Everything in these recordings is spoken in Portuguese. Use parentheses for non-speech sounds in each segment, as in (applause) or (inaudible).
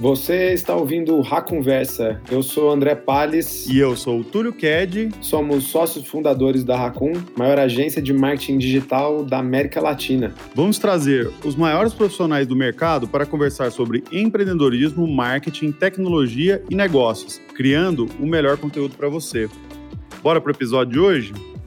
Você está ouvindo o Conversa. Eu sou André Palles. E eu sou o Túlio Ked. Somos sócios fundadores da Racun, maior agência de marketing digital da América Latina. Vamos trazer os maiores profissionais do mercado para conversar sobre empreendedorismo, marketing, tecnologia e negócios, criando o melhor conteúdo para você. Bora para o episódio de hoje?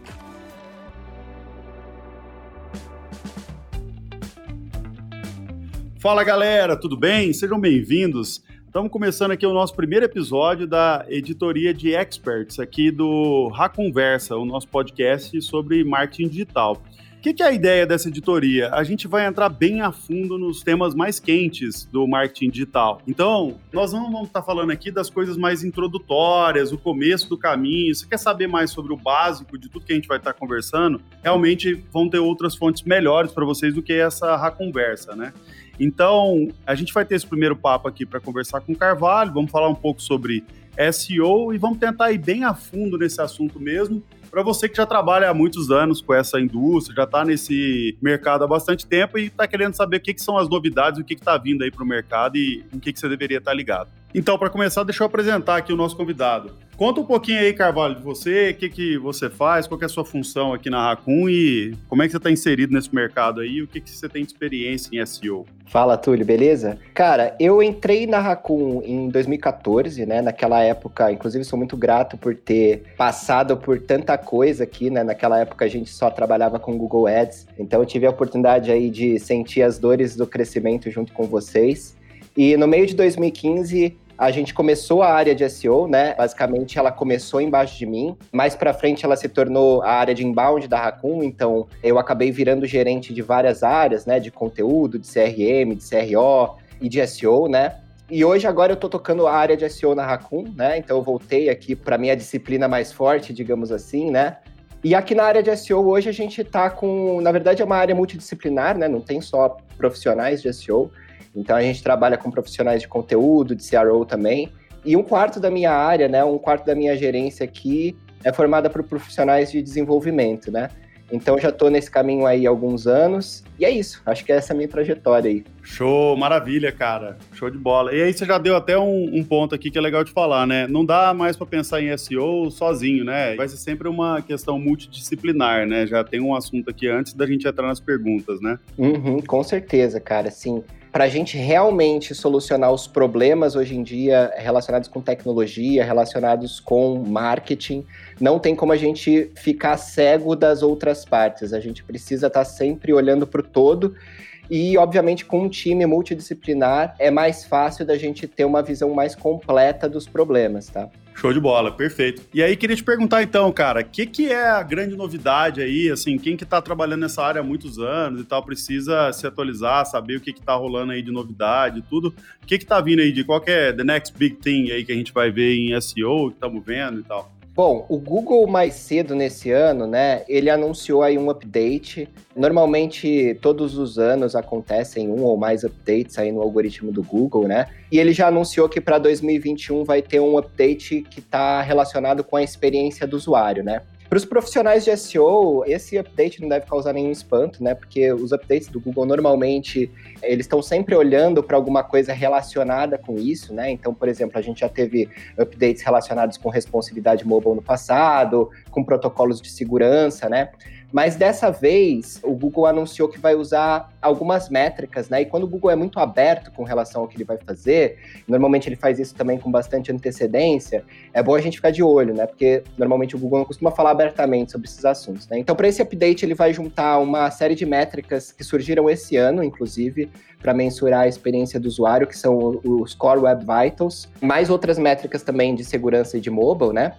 Fala galera, tudo bem? Sejam bem-vindos. Estamos começando aqui o nosso primeiro episódio da editoria de experts aqui do Conversa, o nosso podcast sobre marketing digital. O que, que, é a ideia dessa editoria? A gente vai entrar bem a fundo nos temas mais quentes do marketing digital. Então, nós não vamos estar falando aqui das coisas mais introdutórias, o começo do caminho. Você quer saber mais sobre o básico de tudo que a gente vai estar conversando? Realmente vão ter outras fontes melhores para vocês do que essa conversa, né? Então, a gente vai ter esse primeiro papo aqui para conversar com o Carvalho, vamos falar um pouco sobre SEO e vamos tentar ir bem a fundo nesse assunto mesmo. Para você que já trabalha há muitos anos com essa indústria, já está nesse mercado há bastante tempo e está querendo saber o que, que, são as novidades, o que está vindo aí para o mercado e em que, que você deveria estar tá ligado. Então, para começar, deixa eu apresentar aqui o nosso convidado. Conta um pouquinho aí, Carvalho, de você, o que, que você faz, qual é a sua função aqui na Racun e como é que você está inserido nesse mercado aí, o que, que você tem de experiência em SEO. Fala, Túlio, beleza? Cara, eu entrei na Racun em 2014, né? Naquela época, inclusive, sou muito grato por ter passado por tanta coisa aqui, né? Naquela época a gente só trabalhava com Google Ads, então eu tive a oportunidade aí de sentir as dores do crescimento junto com vocês. E no meio de 2015, a gente começou a área de SEO, né? Basicamente, ela começou embaixo de mim. Mais para frente, ela se tornou a área de inbound da Raccoon. Então, eu acabei virando gerente de várias áreas, né? De conteúdo, de CRM, de CRO e de SEO, né? E hoje, agora, eu estou tocando a área de SEO na Raccoon, né? Então, eu voltei aqui para minha disciplina mais forte, digamos assim, né? E aqui na área de SEO, hoje, a gente está com... Na verdade, é uma área multidisciplinar, né? Não tem só profissionais de SEO. Então a gente trabalha com profissionais de conteúdo, de CRO também. E um quarto da minha área, né, um quarto da minha gerência aqui é formada por profissionais de desenvolvimento, né? Então já estou nesse caminho aí há alguns anos. E é isso. Acho que essa é a minha trajetória aí. Show, maravilha, cara. Show de bola. E aí você já deu até um, um ponto aqui que é legal de falar, né? Não dá mais para pensar em SEO sozinho, né? Vai ser sempre uma questão multidisciplinar, né? Já tem um assunto aqui antes da gente entrar nas perguntas, né? Uhum, com certeza, cara. Sim para a gente realmente solucionar os problemas hoje em dia relacionados com tecnologia, relacionados com marketing, não tem como a gente ficar cego das outras partes. A gente precisa estar tá sempre olhando para o todo. E, obviamente, com um time multidisciplinar, é mais fácil da gente ter uma visão mais completa dos problemas, tá? Show de bola, perfeito. E aí, queria te perguntar então, cara, o que, que é a grande novidade aí? Assim, quem que tá trabalhando nessa área há muitos anos e tal, precisa se atualizar, saber o que que tá rolando aí de novidade tudo. O que que tá vindo aí de qual que é the next big thing aí que a gente vai ver em SEO, que estamos vendo e tal? Bom, o Google mais cedo nesse ano, né, ele anunciou aí um update. Normalmente, todos os anos acontecem um ou mais updates aí no algoritmo do Google, né? E ele já anunciou que para 2021 vai ter um update que está relacionado com a experiência do usuário, né? Para os profissionais de SEO, esse update não deve causar nenhum espanto, né? Porque os updates do Google normalmente eles estão sempre olhando para alguma coisa relacionada com isso, né? Então, por exemplo, a gente já teve updates relacionados com responsividade mobile no passado, com protocolos de segurança, né? Mas dessa vez, o Google anunciou que vai usar algumas métricas, né? E quando o Google é muito aberto com relação ao que ele vai fazer, normalmente ele faz isso também com bastante antecedência, é bom a gente ficar de olho, né? Porque normalmente o Google não costuma falar abertamente sobre esses assuntos, né? Então, para esse update, ele vai juntar uma série de métricas que surgiram esse ano, inclusive, para mensurar a experiência do usuário, que são os Core Web Vitals, mais outras métricas também de segurança e de mobile, né?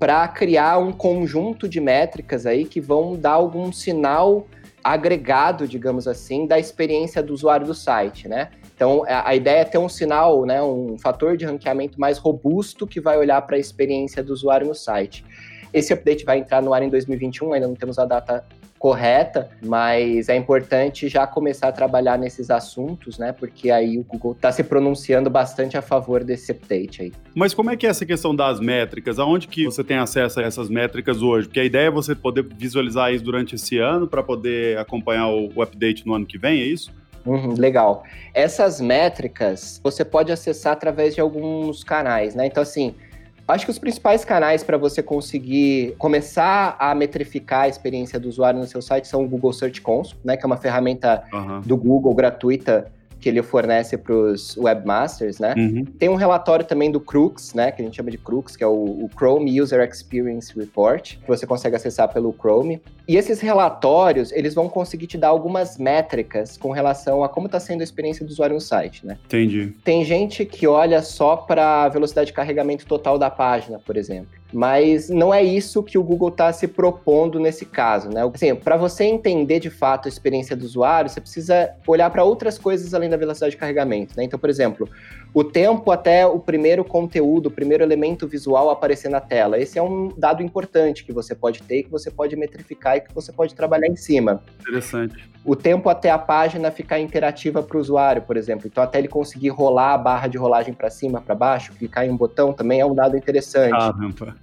Para criar um conjunto de métricas aí que vão dar algum sinal agregado, digamos assim, da experiência do usuário do site, né? Então, a ideia é ter um sinal, né, um fator de ranqueamento mais robusto que vai olhar para a experiência do usuário no site. Esse update vai entrar no ar em 2021, ainda não temos a data correta, mas é importante já começar a trabalhar nesses assuntos, né? Porque aí o Google está se pronunciando bastante a favor desse update aí. Mas como é que é essa questão das métricas? Aonde que você tem acesso a essas métricas hoje? Porque a ideia é você poder visualizar isso durante esse ano para poder acompanhar o, o update no ano que vem, é isso? Uhum, legal. Essas métricas você pode acessar através de alguns canais, né? Então, assim, acho que os principais canais para você conseguir começar a metrificar a experiência do usuário no seu site são o Google Search Console, né? Que é uma ferramenta uhum. do Google gratuita que ele fornece para os webmasters, né? Uhum. Tem um relatório também do Crux, né? Que a gente chama de Crux, que é o, o, Chrome User Experience Report, que você consegue acessar pelo Chrome. E esses relatórios, eles vão conseguir te dar algumas métricas com relação a como está sendo a experiência do usuário no site, né? Entendi. Tem gente que olha só para a velocidade de carregamento total da página, por exemplo. Mas não é isso que o Google está se propondo nesse caso, né? Assim, para você entender de fato a experiência do usuário, você precisa olhar para outras coisas além da velocidade de carregamento, né? Então, por exemplo, o tempo até o primeiro conteúdo, o primeiro elemento visual aparecer na tela. Esse é um dado importante que você pode ter, que você pode metrificar e que você pode trabalhar em cima. Interessante. O tempo até a página ficar interativa para o usuário, por exemplo. Então, até ele conseguir rolar a barra de rolagem para cima, para baixo, clicar em um botão também é um dado interessante. Caramba.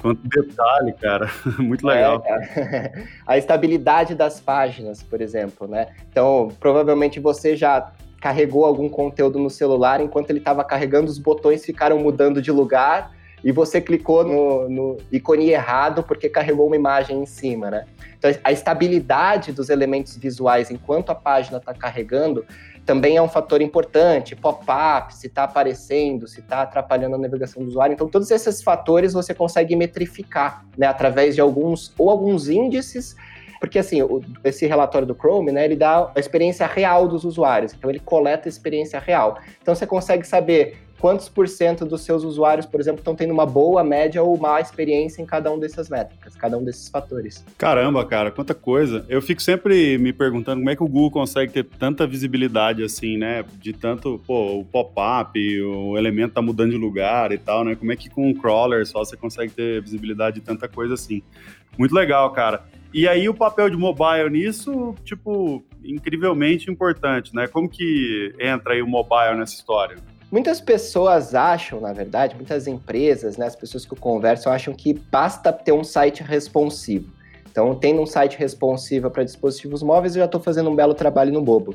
Quanto detalhe, cara. (laughs) Muito legal. É, (laughs) a estabilidade das páginas, por exemplo, né? Então, provavelmente você já carregou algum conteúdo no celular, enquanto ele estava carregando, os botões ficaram mudando de lugar e você clicou no, no, ícone errado porque carregou uma imagem em cima, né? Então, a estabilidade dos elementos visuais enquanto a página está carregando também é um fator importante. Pop-up, se está aparecendo, se está atrapalhando a navegação do usuário. Então, todos esses fatores você consegue metrificar, né? Através de alguns, ou alguns índices, porque, assim, o, esse relatório do Chrome, né, ele dá a experiência real dos usuários. Então, ele coleta a experiência real. Então, você consegue saber quantos por cento dos seus usuários, por exemplo, estão tendo uma boa, média ou má experiência em cada um dessas métricas, cada um desses fatores. Caramba, cara, quanta coisa. Eu fico sempre me perguntando como é que o Google consegue ter tanta visibilidade assim, né? De tanto, pô, o pop-up, o elemento tá mudando de lugar e tal, né? Como é que com um crawler só você consegue ter visibilidade de tanta coisa assim? Muito legal, cara. E aí o papel de mobile nisso, tipo, incrivelmente importante, né? Como que entra aí o mobile nessa história? Muitas pessoas acham, na verdade, muitas empresas, né, as pessoas que eu converso, acham que basta ter um site responsivo. Então, tendo um site responsivo para dispositivos móveis, eu já estou fazendo um belo trabalho no bobo.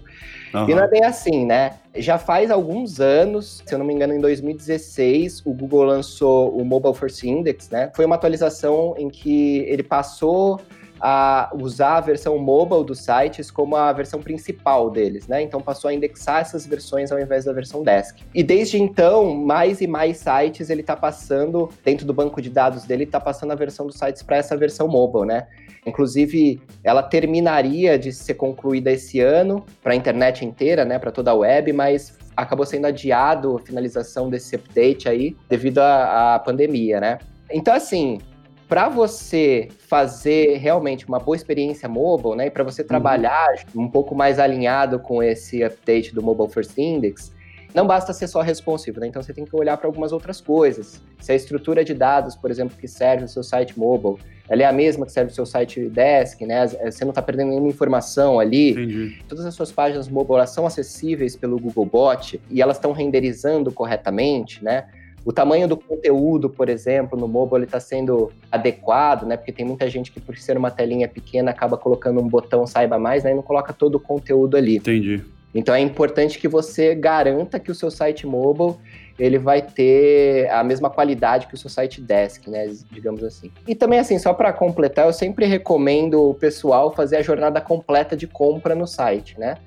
Uhum. E não é bem assim, né? Já faz alguns anos, se eu não me engano, em 2016, o Google lançou o Mobile First Index, né? Foi uma atualização em que ele passou a usar a versão mobile dos sites como a versão principal deles, né? Então passou a indexar essas versões ao invés da versão desk. E desde então, mais e mais sites ele está passando, dentro do banco de dados dele, está passando a versão dos sites para essa versão mobile, né? Inclusive, ela terminaria de ser concluída esse ano para a internet inteira, né? Para toda a web, mas acabou sendo adiado a finalização desse update aí devido à, pandemia, né? Então, assim, para você fazer realmente uma boa experiência mobile, né, e para você uhum. trabalhar uhum. um pouco mais alinhado com esse update do Mobile First Index, não basta ser só responsivo, né? Então você tem que olhar para algumas outras coisas. Se a estrutura de dados, por exemplo, que serve o seu site mobile, ela é a mesma que serve o seu site desk, né? Você não está perdendo nenhuma informação ali. Entendi. Todas as suas páginas mobile são acessíveis pelo Googlebot e elas estão renderizando corretamente, né? O tamanho do conteúdo, por exemplo, no mobile está sendo adequado, né? Porque tem muita gente que, por ser uma telinha pequena, acaba colocando um botão saiba mais, né? E não coloca todo o conteúdo ali. Entendi. Então é importante que você garanta que o seu site mobile ele vai ter a mesma qualidade que o seu site desk, né, digamos assim. E também assim, só para completar, eu sempre recomendo o pessoal fazer a jornada completa de compra no site, né?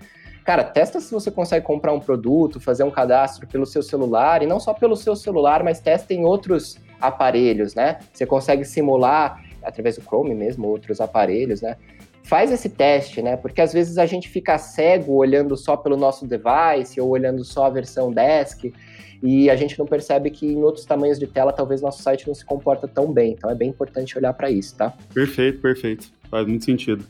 Cara, testa se você consegue comprar um produto, fazer um cadastro pelo seu celular, e não só pelo seu celular, mas testa em outros aparelhos, né? Você consegue simular, através do Chrome mesmo, outros aparelhos, né? Faz esse teste, né? Porque às vezes a gente fica cego olhando só pelo nosso device ou olhando só a versão desk e a gente não percebe que em outros tamanhos de tela talvez nosso site não se comporta tão bem. Então é bem importante olhar para isso, tá? Perfeito, perfeito. Faz muito sentido.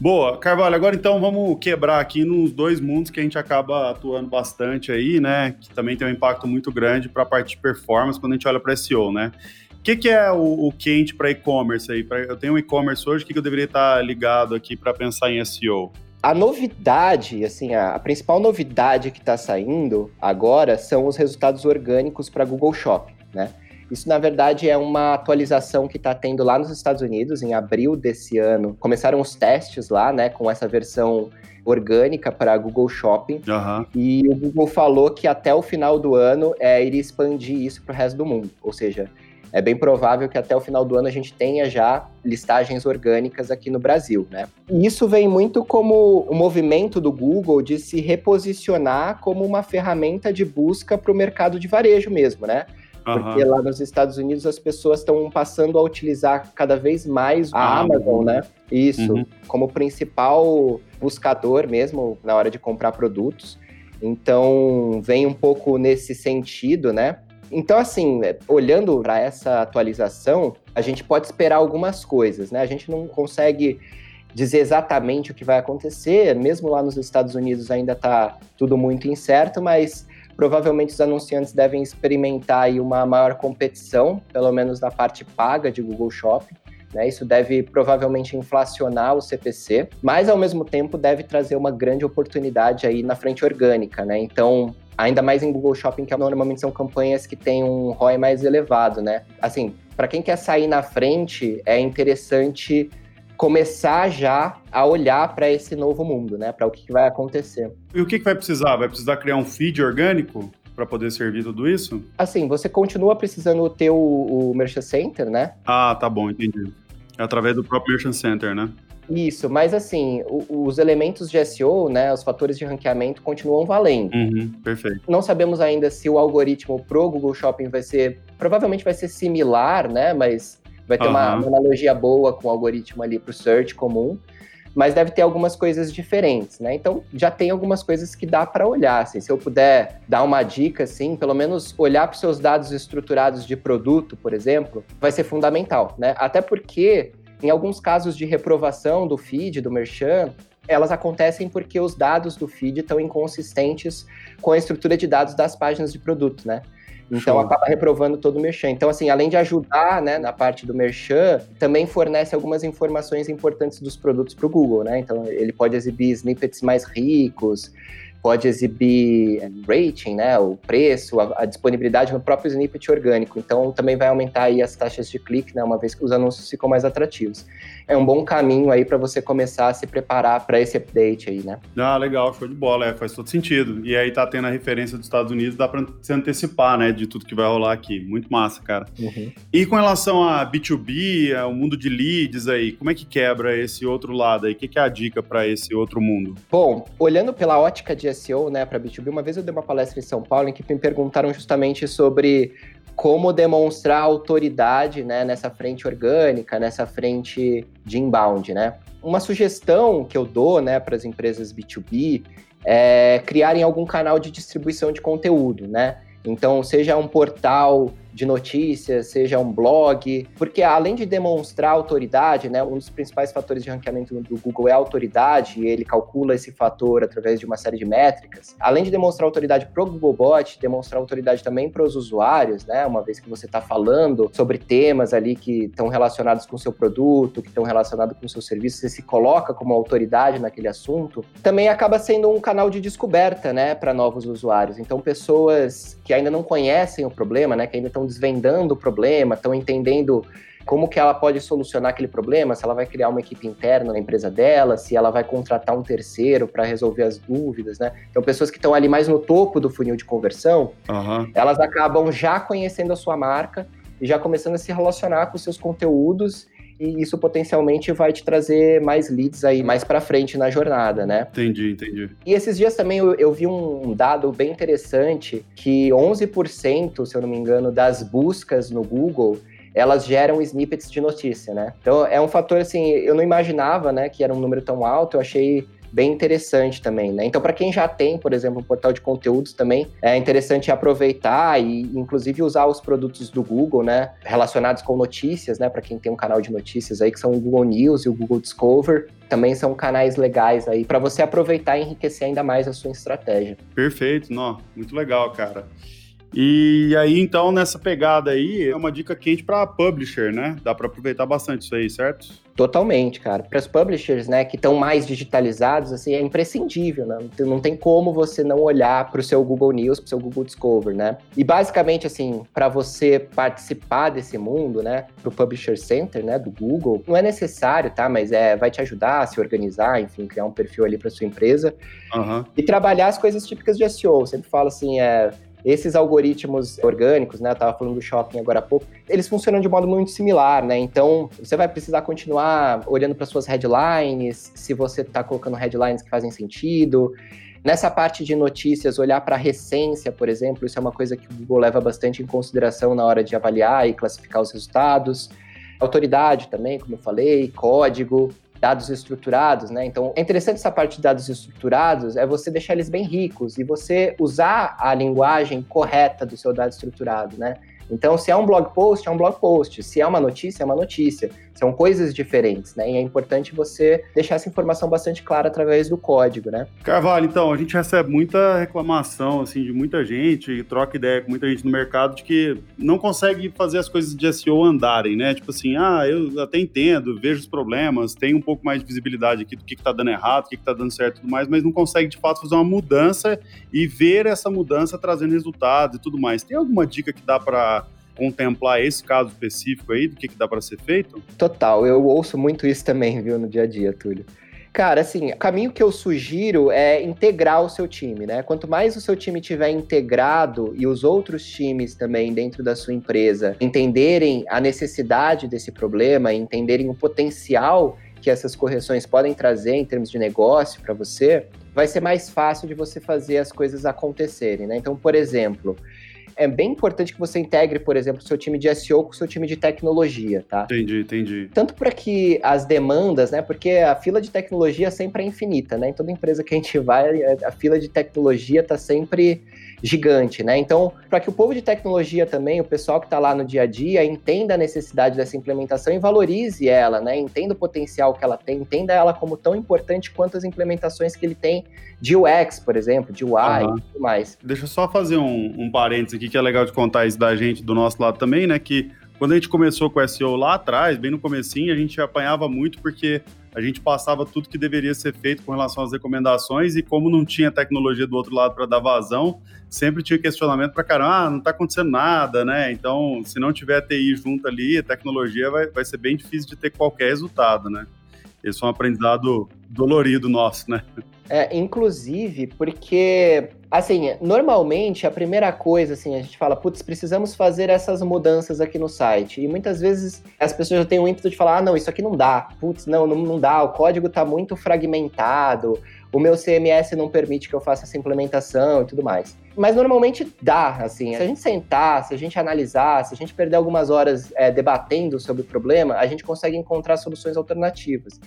Boa, Carvalho, agora então vamos quebrar aqui nos dois mundos que a gente acaba atuando bastante aí, né? Que também tem um impacto muito grande para a parte de performance quando a gente olha para SEO, né? O que, que é o, o quente para e-commerce aí? Pra, eu tenho um e-commerce hoje, o que, que eu deveria estar ligado aqui para pensar em SEO? A novidade, assim, a, a principal novidade que está saindo agora são os resultados orgânicos para Google Shopping, né? Isso, na verdade, é uma atualização que está tendo lá nos Estados Unidos, em abril desse ano. Começaram os testes lá, né, com essa versão orgânica para Google Shopping. Uhum. E o Google falou que até o final do ano é, iria expandir isso para o resto do mundo. Ou seja, é bem provável que até o final do ano a gente tenha já listagens orgânicas aqui no Brasil, né? E isso vem muito como o movimento do Google de se reposicionar como uma ferramenta de busca para o mercado de varejo mesmo, né? Porque lá nos Estados Unidos as pessoas estão passando a utilizar cada vez mais a ah, Amazon, né? Isso, uhum. como principal buscador mesmo na hora de comprar produtos. Então, vem um pouco nesse sentido, né? Então, assim, olhando para essa atualização, a gente pode esperar algumas coisas, né? A gente não consegue dizer exatamente o que vai acontecer, mesmo lá nos Estados Unidos ainda está tudo muito incerto, mas provavelmente os anunciantes devem experimentar uma maior competição, pelo menos na parte paga de Google Shopping. Né? Isso deve provavelmente inflacionar o CPC, mas ao mesmo tempo deve trazer uma grande oportunidade aí na frente orgânica. Né? Então, ainda mais em Google Shopping, que normalmente são campanhas que têm um ROI mais elevado. Né? Assim, para quem quer sair na frente, é interessante começar já a olhar para esse novo mundo, né? Para o que, vai acontecer. E o que, que vai precisar? Vai precisar criar um feed orgânico? para poder servir tudo isso? Assim, você continua precisando ter o, o Merchant Center, né? Ah, tá bom, entendi. É através do próprio Merchant Center, né? Isso, mas assim, os elementos de SEO, né, os fatores de ranqueamento continuam valendo. Uhum, perfeito. Não sabemos ainda se o algoritmo pro Google Shopping vai ser, provavelmente vai ser similar, né, mas vai ter uhum. uma, uma, analogia boa com o algoritmo ali para o search comum, mas deve ter algumas coisas diferentes, né? Então já tem algumas coisas que dá para olhar. Assim, se eu puder dar uma dica, assim, pelo menos olhar para os seus dados estruturados de produto, por exemplo, vai ser fundamental, né? Até porque em alguns casos de reprovação do feed, do merchan, elas acontecem porque os dados do feed estão inconsistentes com a estrutura de dados das páginas de produto, né? Então Show. acaba reprovando todo o merchan. Então, assim, além de ajudar né, na parte do merchan, também fornece algumas informações importantes dos produtos para o Google, né? Então ele pode exibir snippets mais ricos, pode exibir eh, rating, né, o preço, a, a, disponibilidade no próprio snippet orgânico. Então, também vai aumentar aí as taxas de clique, né, uma vez que os anúncios ficam mais atrativos. É um bom caminho aí para você começar a se preparar para esse update aí, né? Ah, legal, show de bola, é, faz todo sentido. E aí tá tendo a referência dos Estados Unidos, dá para se antecipar, né, de tudo que vai rolar aqui. Muito massa, cara. Uhum. E com relação a B2B, o mundo de leads aí, como é que quebra esse outro lado aí? O que, que é a dica para esse outro mundo? Bom, olhando pela ótica de SEO, né, para B2B, uma vez eu dei uma palestra em São Paulo em que me perguntaram justamente sobre como demonstrar autoridade né, nessa frente orgânica, nessa frente de inbound, né? Uma sugestão que eu dou né, para as empresas B2B é criarem algum canal de distribuição de conteúdo, né? Então, seja um portal de notícias, seja um blog, porque além de demonstrar autoridade, né, um dos principais fatores de ranqueamento do Google é a autoridade, e ele calcula esse fator através de uma série de métricas. Além de demonstrar autoridade para o Googlebot, demonstrar autoridade também para os usuários, né, uma vez que você está falando sobre temas ali que estão relacionados com o seu produto, que estão relacionados com o seu serviço, você se coloca como autoridade naquele assunto, também acaba sendo um canal de descoberta, né, para novos usuários. Então, pessoas que ainda não conhecem o problema, né, que ainda estão estão desvendando o problema, estão entendendo como que ela pode solucionar aquele problema, se ela vai criar uma equipe interna na empresa dela, se ela vai contratar um terceiro para resolver as dúvidas, né? Então, pessoas que estão ali mais no topo do funil de conversão, uhum. elas acabam já conhecendo a sua marca e já começando a se relacionar com seus conteúdos e isso potencialmente vai te trazer mais leads aí mais para frente na jornada, né? Entendi, entendi. E esses dias também eu, eu, vi um dado bem interessante que 11%, se eu não me engano, das buscas no Google elas geram snippets de notícia, né? Então é um fator assim, eu não imaginava, né, que era um número tão alto, eu achei bem interessante também, né? Então, para quem já tem, por exemplo, um portal de conteúdos também, é interessante aproveitar e, inclusive, usar os produtos do Google, né? Relacionados com notícias, né? Para quem tem um canal de notícias aí, que são o Google News e o Google Discover, também são canais legais aí para você aproveitar e enriquecer ainda mais a sua estratégia. Perfeito, não, muito legal, cara. E aí, então, nessa pegada aí, é uma dica quente para publisher, né? Dá para aproveitar bastante isso aí, certo? Totalmente, cara. Para os publishers, né, que estão mais digitalizados, assim, é imprescindível, né? Não tem como você não olhar para o seu Google News, para o seu Google Discover, né? E basicamente, assim, para você participar desse mundo, né, para o Publisher Center, né, do Google, não é necessário, tá? Mas é, vai te ajudar a se organizar, enfim, criar um perfil ali para sua empresa uhum. e trabalhar as coisas típicas de SEO. Eu sempre falo assim, é esses algoritmos orgânicos, né, eu estava falando do shopping agora há pouco, eles funcionam de modo muito similar, né? Então, você vai precisar continuar olhando para suas headlines, se você está colocando headlines que fazem sentido. Nessa parte de notícias, olhar para a recência, por exemplo, isso é uma coisa que o Google leva bastante em consideração na hora de avaliar e classificar os resultados. Autoridade também, como eu falei, código, dados estruturados, né? Então, é interessante essa parte de dados estruturados, é você deixar eles bem ricos e você usar a linguagem correta do seu dado estruturado, né? Então, se é um blog post, é um blog post. Se é uma notícia, é uma notícia. São coisas diferentes, né? E é importante você deixar essa informação bastante clara através do código, né? Carvalho, então, a gente recebe muita reclamação, assim, de muita gente, troca ideia com muita gente no mercado de que não consegue fazer as coisas de SEO andarem, né? Tipo assim, ah, eu até entendo, vejo os problemas, tem um pouco mais de visibilidade aqui do que, que tá dando errado, o que, que tá dando certo e tudo mais, mas não consegue, de fato, fazer uma mudança e ver essa mudança trazendo resultados e tudo mais. Tem alguma dica que dá para contemplar esse caso específico aí, do que, que dá para ser feito? Total, eu ouço muito isso também, viu, no dia a dia, Túlio. Cara, assim, o caminho que eu sugiro é integrar o seu time, né? Quanto mais o seu time tiver integrado e os outros times também dentro da sua empresa entenderem a necessidade desse problema, entenderem o potencial que essas correções podem trazer em termos de negócio para você, vai ser mais fácil de você fazer as coisas acontecerem, né? Então, por exemplo, é bem importante que você integre, por exemplo, o seu time de SEO com o seu time de tecnologia, tá? Entendi, entendi. Tanto para que as demandas, né? Porque a fila de tecnologia sempre é infinita, né? Em toda empresa que a gente vai, a fila de tecnologia está sempre gigante, né? Então, para que o povo de tecnologia também, o pessoal que está lá no dia a dia, entenda a necessidade dessa implementação e valorize ela, né? Entenda o potencial que ela tem, entenda ela como tão importante quanto as implementações que ele tem de UX, por exemplo, de UI uhum. e tudo mais. Deixa eu só fazer um, um parênteses aqui que é legal de contar isso da gente, do nosso lado também, né? Que quando a gente começou com o SEO lá atrás, bem no comecinho, a gente apanhava muito porque a gente passava tudo que deveria ser feito com relação às recomendações e como não tinha tecnologia do outro lado para dar vazão, sempre tinha questionamento para caramba, ah, não está acontecendo nada, né? Então, se não tiver TI junto ali, a tecnologia vai, vai ser bem difícil de ter qualquer resultado, né? Esse é um aprendizado dolorido nosso, né? É, inclusive, porque, assim, normalmente a primeira coisa, assim, a gente fala, putz, precisamos fazer essas mudanças aqui no site. E muitas vezes as pessoas já têm o ímpeto de falar, ah, não, isso aqui não dá. Putz, não, não, não dá, o código está muito fragmentado, o meu CMS não permite que eu faça essa implementação e tudo mais. Mas normalmente dá, assim, se a gente sentar, se a gente analisar, se a gente perder algumas horas é, debatendo sobre o problema, a gente consegue encontrar soluções alternativas.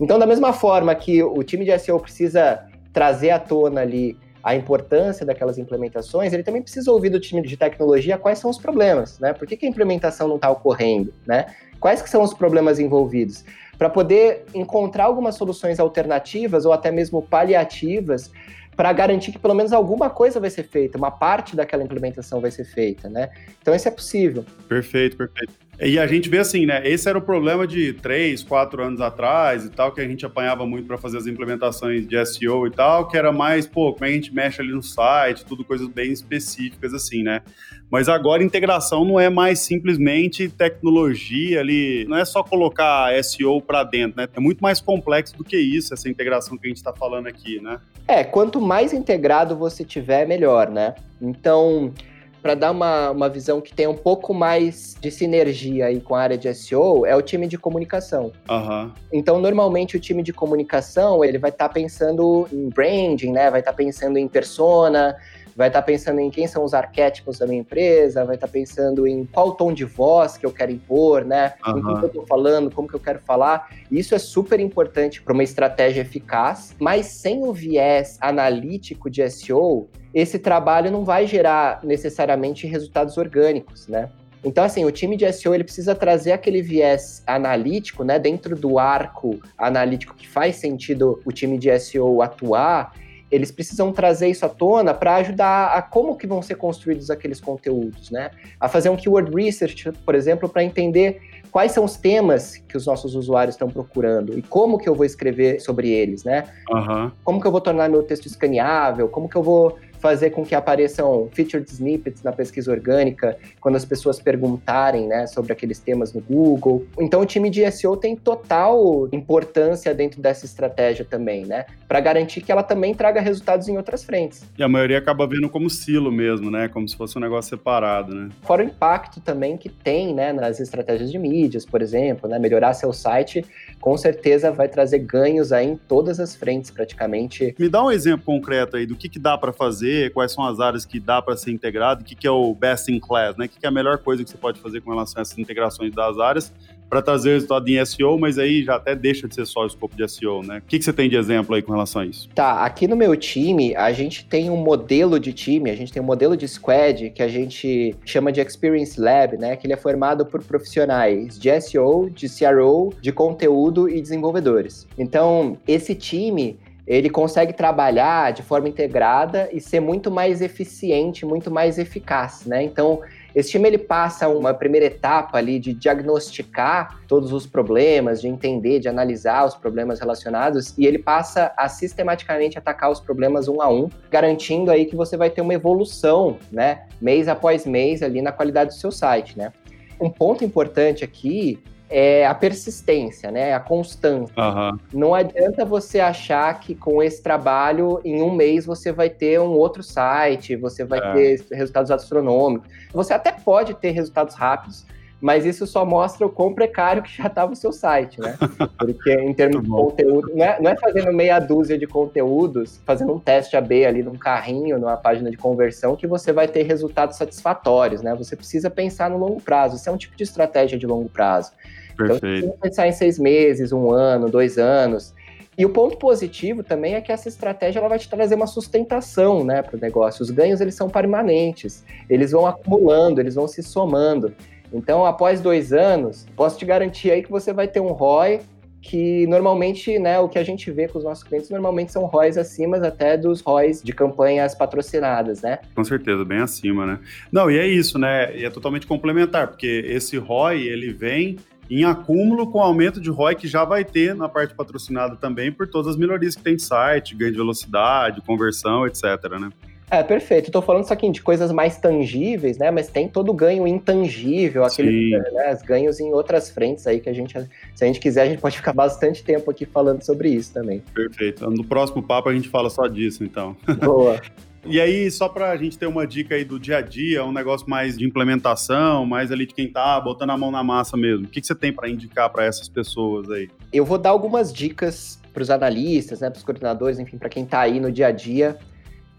Então, da mesma forma que o time de SEO precisa trazer à tona ali a importância daquelas implementações, ele também precisa ouvir do time de tecnologia quais são os problemas, né? Por que, que a implementação não está ocorrendo, né? Quais que são os problemas envolvidos? Para poder encontrar algumas soluções alternativas ou até mesmo paliativas para garantir que pelo menos alguma coisa vai ser feita, uma parte daquela implementação vai ser feita, né? Então isso é possível. Perfeito, perfeito. E a gente vê assim, né? Esse era o problema de três, quatro anos atrás e tal, que a gente apanhava muito para fazer as implementações de SEO e tal, que era mais, pô, como é que a gente mexe ali no site, tudo coisas bem específicas assim, né? Mas agora integração não é mais simplesmente tecnologia ali, não é só colocar SEO para dentro, né? É muito mais complexo do que isso, essa integração que a gente está falando aqui, né? É, quanto mais integrado você tiver, melhor, né? Então, para dar uma, uma visão que tem um pouco mais de sinergia aí com a área de SEO, é o time de comunicação. Uhum. Então, normalmente, o time de comunicação, ele vai estar tá pensando em branding, né? Vai estar tá pensando em persona, vai estar tá pensando em quem são os arquétipos da minha empresa, vai estar tá pensando em qual tom de voz que eu quero impor, né? Uhum. Em que eu estou falando, como que eu quero falar. Isso é super importante para uma estratégia eficaz, mas sem o viés analítico de SEO, esse trabalho não vai gerar necessariamente resultados orgânicos, né? Então, assim, o time de SEO ele precisa trazer aquele viés analítico, né, dentro do arco analítico que faz sentido o time de SEO atuar eles precisam trazer isso à tona para ajudar a como que vão ser construídos aqueles conteúdos, né? A fazer um keyword research, por exemplo, para entender quais são os temas que os nossos usuários estão procurando e como que eu vou escrever sobre eles, né? Uhum. Como que eu vou tornar meu texto escaneável, como que eu vou fazer com que apareçam featured snippets na pesquisa orgânica quando as pessoas perguntarem né, sobre aqueles temas no Google. Então, o time de SEO tem total importância dentro dessa estratégia também, né? Para garantir que ela também traga resultados em outras frentes. E a maioria acaba vendo como silo mesmo, né? Como se fosse um negócio separado, né? Fora o impacto também que tem né, nas estratégias de mídias, por exemplo, né? Melhorar seu site, com certeza vai trazer ganhos aí em todas as frentes, praticamente. Me dá um exemplo concreto aí do que, que dá para fazer fazer, quais são as áreas que dá para ser integrado, o que, que é o best in class, né? O que, que é a melhor coisa que você pode fazer com relação a essas integrações das áreas para trazer resultado em SEO, mas aí já até deixa de ser só o escopo de SEO, né? O que, que você tem de exemplo aí com relação a isso? Tá, aqui no meu time, a gente tem um modelo de time, a gente tem um modelo de squad que a gente chama de Experience Lab, né? Que ele é formado por profissionais de SEO, de CRO, de conteúdo e desenvolvedores. Então, esse time ele consegue trabalhar de forma integrada e ser muito mais eficiente, muito mais eficaz, né? Então, esse time ele passa uma primeira etapa ali de diagnosticar todos os problemas, de entender, de analisar os problemas relacionados e ele passa a sistematicamente atacar os problemas um a um, garantindo aí que você vai ter uma evolução, né, mês após mês ali na qualidade do seu site, né? Um ponto importante aqui é a persistência, né? A constância. Uhum. Não adianta você achar que com esse trabalho, em um mês, você vai ter um outro site, você vai é. ter resultados astronômicos. Você até pode ter resultados rápidos, mas isso só mostra o quão precário que já estava o seu site, né? Porque em termos de conteúdo, não é, não é, fazendo meia dúzia de conteúdos, fazendo um teste AB ali num carrinho, numa página de conversão, que você vai ter resultados satisfatórios, né? Você precisa pensar no longo prazo. Isso é um tipo de estratégia de longo prazo. Perfeito. Então, você pensar em seis meses, um ano, dois anos. E o ponto positivo também é que essa estratégia ela vai te trazer uma sustentação né, para o negócio. Os ganhos eles são permanentes, eles vão acumulando, eles vão se somando. Então, após dois anos, posso te garantir aí que você vai ter um ROI que normalmente, né, o que a gente vê com os nossos clientes normalmente são ROIs acima até dos ROIs de campanhas patrocinadas, né? Com certeza, bem acima, né? Não, e é isso, né? E é totalmente complementar, porque esse ROI, ele vem em acúmulo com o aumento de ROI que já vai ter na parte patrocinada também por todas as melhorias que tem site, ganho de velocidade, conversão, etc, né? É, perfeito. Estou falando isso aqui de coisas mais tangíveis, né? Mas tem todo o ganho intangível, aqueles né, ganhos em outras frentes aí que a gente, se a gente quiser, a gente pode ficar bastante tempo aqui falando sobre isso também. Perfeito. No próximo papo a gente fala só disso, então. (laughs) Boa. E aí, só para a gente ter uma dica aí do dia a dia, um negócio mais de implementação, mais ali de quem tá botando a mão na massa mesmo. O que, que você tem para indicar para essas pessoas aí? Eu vou dar algumas dicas para os analistas, né, para os coordenadores, enfim, para quem está aí no dia a dia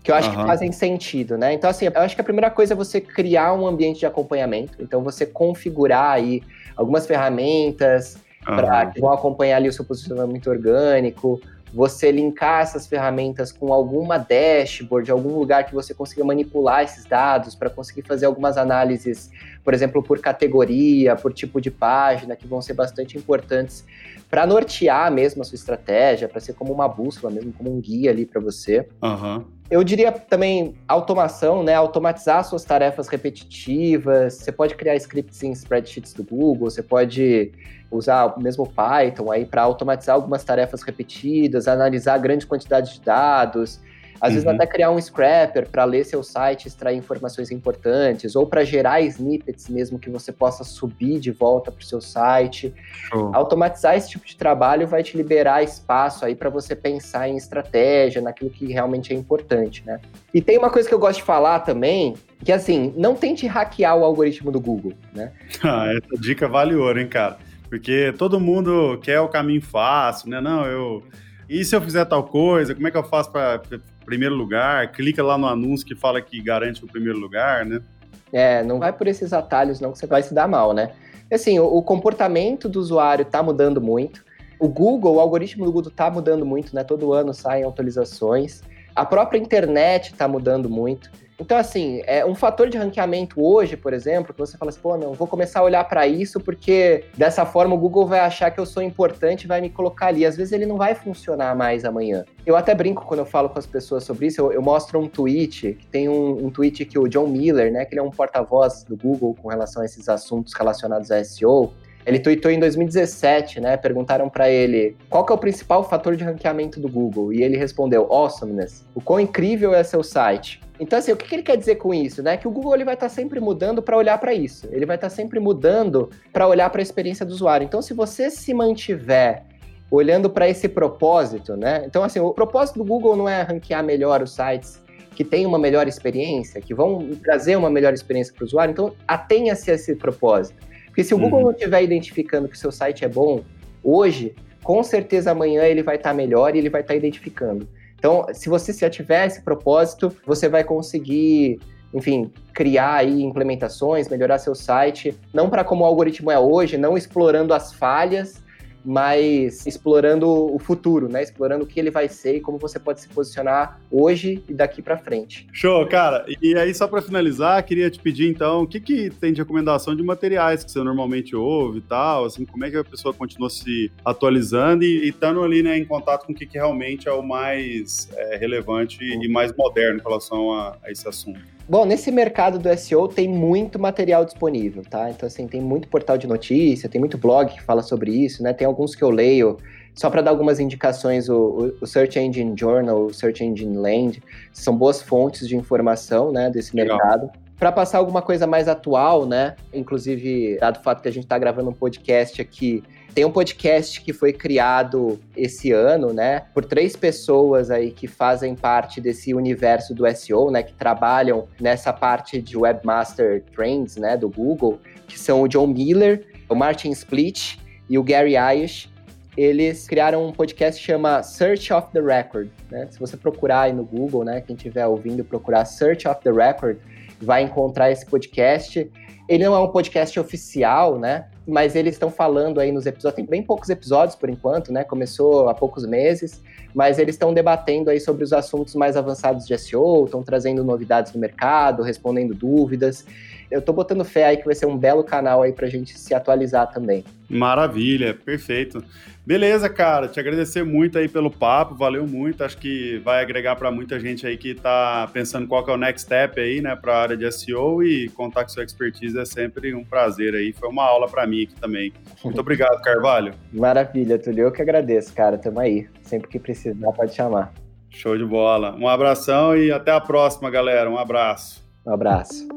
que eu acho uhum. que fazem sentido, né? Então, assim, eu acho que a primeira coisa é você criar um ambiente de acompanhamento. Então, você configurar aí algumas ferramentas uhum. para que vão acompanhar ali o seu posicionamento orgânico, você linkar essas ferramentas com alguma dashboard, algum lugar que você consiga manipular esses dados para conseguir fazer algumas análises, por exemplo, por categoria, por tipo de página, que vão ser bastante importantes para nortear mesmo a sua estratégia, para ser como uma bússola mesmo, como um guia ali para você. Uhum. Eu diria também automação, né? Automatizar suas tarefas repetitivas. Você pode criar scripts em spreadsheets do Google, você pode usar o mesmo Python aí para automatizar algumas tarefas repetidas, analisar grandes quantidades de dados, às uhum. vezes até criar um scrapper para ler seu site, extrair informações importantes, ou para gerar snippets mesmo que você possa subir de volta para o seu site. Show. Automatizar esse tipo de trabalho vai te liberar espaço aí para você pensar em estratégia, naquilo que realmente é importante, né? E tem uma coisa que eu gosto de falar também, que assim, não tente hackear o algoritmo do Google, né? (laughs) Ah, essa dica vale ouro, hein, cara? Porque todo mundo quer o caminho fácil, né? Não, eu e se eu fizer tal coisa, como é que eu faço para primeiro lugar? Clica lá no anúncio que fala que garante o primeiro lugar, né? É, não vai por esses atalhos não que você vai se dar mal, né? Assim, o, o comportamento do usuário está mudando muito. O Google, o algoritmo do Google está mudando muito, né? Todo ano saem atualizações. A própria internet está mudando muito. Então, assim, é um fator de ranqueamento hoje, por exemplo, que você fala assim, pô, não, vou começar a olhar para isso porque dessa forma o Google vai achar que eu sou importante vai me colocar ali. Às vezes ele não vai funcionar mais amanhã. Eu até brinco quando eu falo com as pessoas sobre isso, eu, eu mostro um tweet, que tem um, um, tweet que o John Miller, né, que ele é um porta-voz do Google com relação a esses assuntos relacionados a SEO, ele tweetou em 2017, né? Perguntaram para ele qual é o principal fator de ranqueamento do Google e ele respondeu awesomeness. O quão incrível é seu site. Então, assim, o que, que ele quer dizer com isso? Né? Que o Google ele vai estar tá sempre mudando para olhar para isso. Ele vai estar tá sempre mudando para olhar para a experiência do usuário. Então, se você se mantiver olhando para esse propósito, né? Então, assim, o propósito do Google não é ranquear melhor os sites que têm uma melhor experiência, que vão trazer uma melhor experiência para o usuário. Então, atenha-se a esse propósito. Porque se o Google uhum. não estiver identificando que o seu site é bom hoje, com certeza amanhã ele vai estar tá melhor e ele vai estar tá identificando. Então, se você já tiver esse propósito, você vai conseguir, enfim, criar aí implementações, melhorar seu site, não para como o algoritmo é hoje, não explorando as falhas, mas explorando o futuro, né? Explorando o que ele vai ser e como você pode se posicionar hoje e daqui para frente. Show, cara. E aí, só para finalizar, queria te pedir então, o que, que tem de recomendação de materiais que você normalmente ouve e tal? Assim, como é que a pessoa continua se atualizando e estando ali né, em contato com o que, que realmente é o mais é, relevante e mais moderno em relação a, a esse assunto? Bom, nesse mercado do SEO tem muito material disponível, tá? Então, assim, tem muito portal de notícia, tem muito blog que fala sobre isso, né? Tem alguns que eu leio. Só para dar algumas indicações, o, o, Search Engine Journal, o Search Engine Land, são boas fontes de informação, né, desse Legal. mercado. Para passar alguma coisa mais atual, né? Inclusive, dado o fato que a gente está gravando um podcast aqui tem um podcast que foi criado esse ano, né, por três pessoas aí que fazem parte desse universo do SEO, né, que trabalham nessa parte de Webmaster Trends, né, do Google, que são o John Miller, o Martin Split e o Gary Aish. Eles criaram um podcast que chama Search of the Record, né? Se você procurar aí no Google, né, quem estiver ouvindo procurar Search of the Record, vai encontrar esse podcast. Ele não é um podcast oficial, né? Mas eles estão falando aí nos episódios, tem bem poucos episódios por enquanto, né? Começou há poucos meses, mas eles estão debatendo aí sobre os assuntos mais avançados de SEO, estão trazendo novidades no mercado, respondendo dúvidas eu tô botando fé aí que vai ser um belo canal aí pra gente se atualizar também. Maravilha, perfeito. Beleza, cara, te agradecer muito aí pelo papo, valeu muito, acho que vai agregar para muita gente aí que tá pensando qual que é o next step aí, né, para a área de SEO e contar com sua expertise é sempre um prazer aí, foi uma aula para mim aqui também. Muito obrigado, Carvalho. Maravilha, Túlio, eu que agradeço, cara, tamo aí, sempre que precisar pode chamar. Show de bola. Um abração e até a próxima, galera. Um abraço. Um abraço.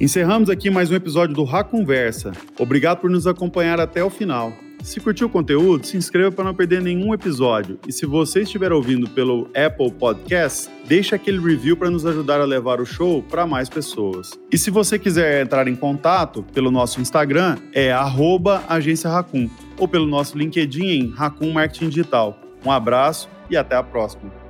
Encerramos aqui mais um episódio do Ra Conversa. Obrigado por nos acompanhar até o final. Se curtiu o conteúdo, se inscreva para não perder nenhum episódio. E se você estiver ouvindo pelo Apple Podcast, deixe aquele review para nos ajudar a levar o show para mais pessoas. E se você quiser entrar em contato pelo nosso Instagram, é agência Racun, ou pelo nosso LinkedIn em Racun Marketing Digital. Um abraço e até a próxima.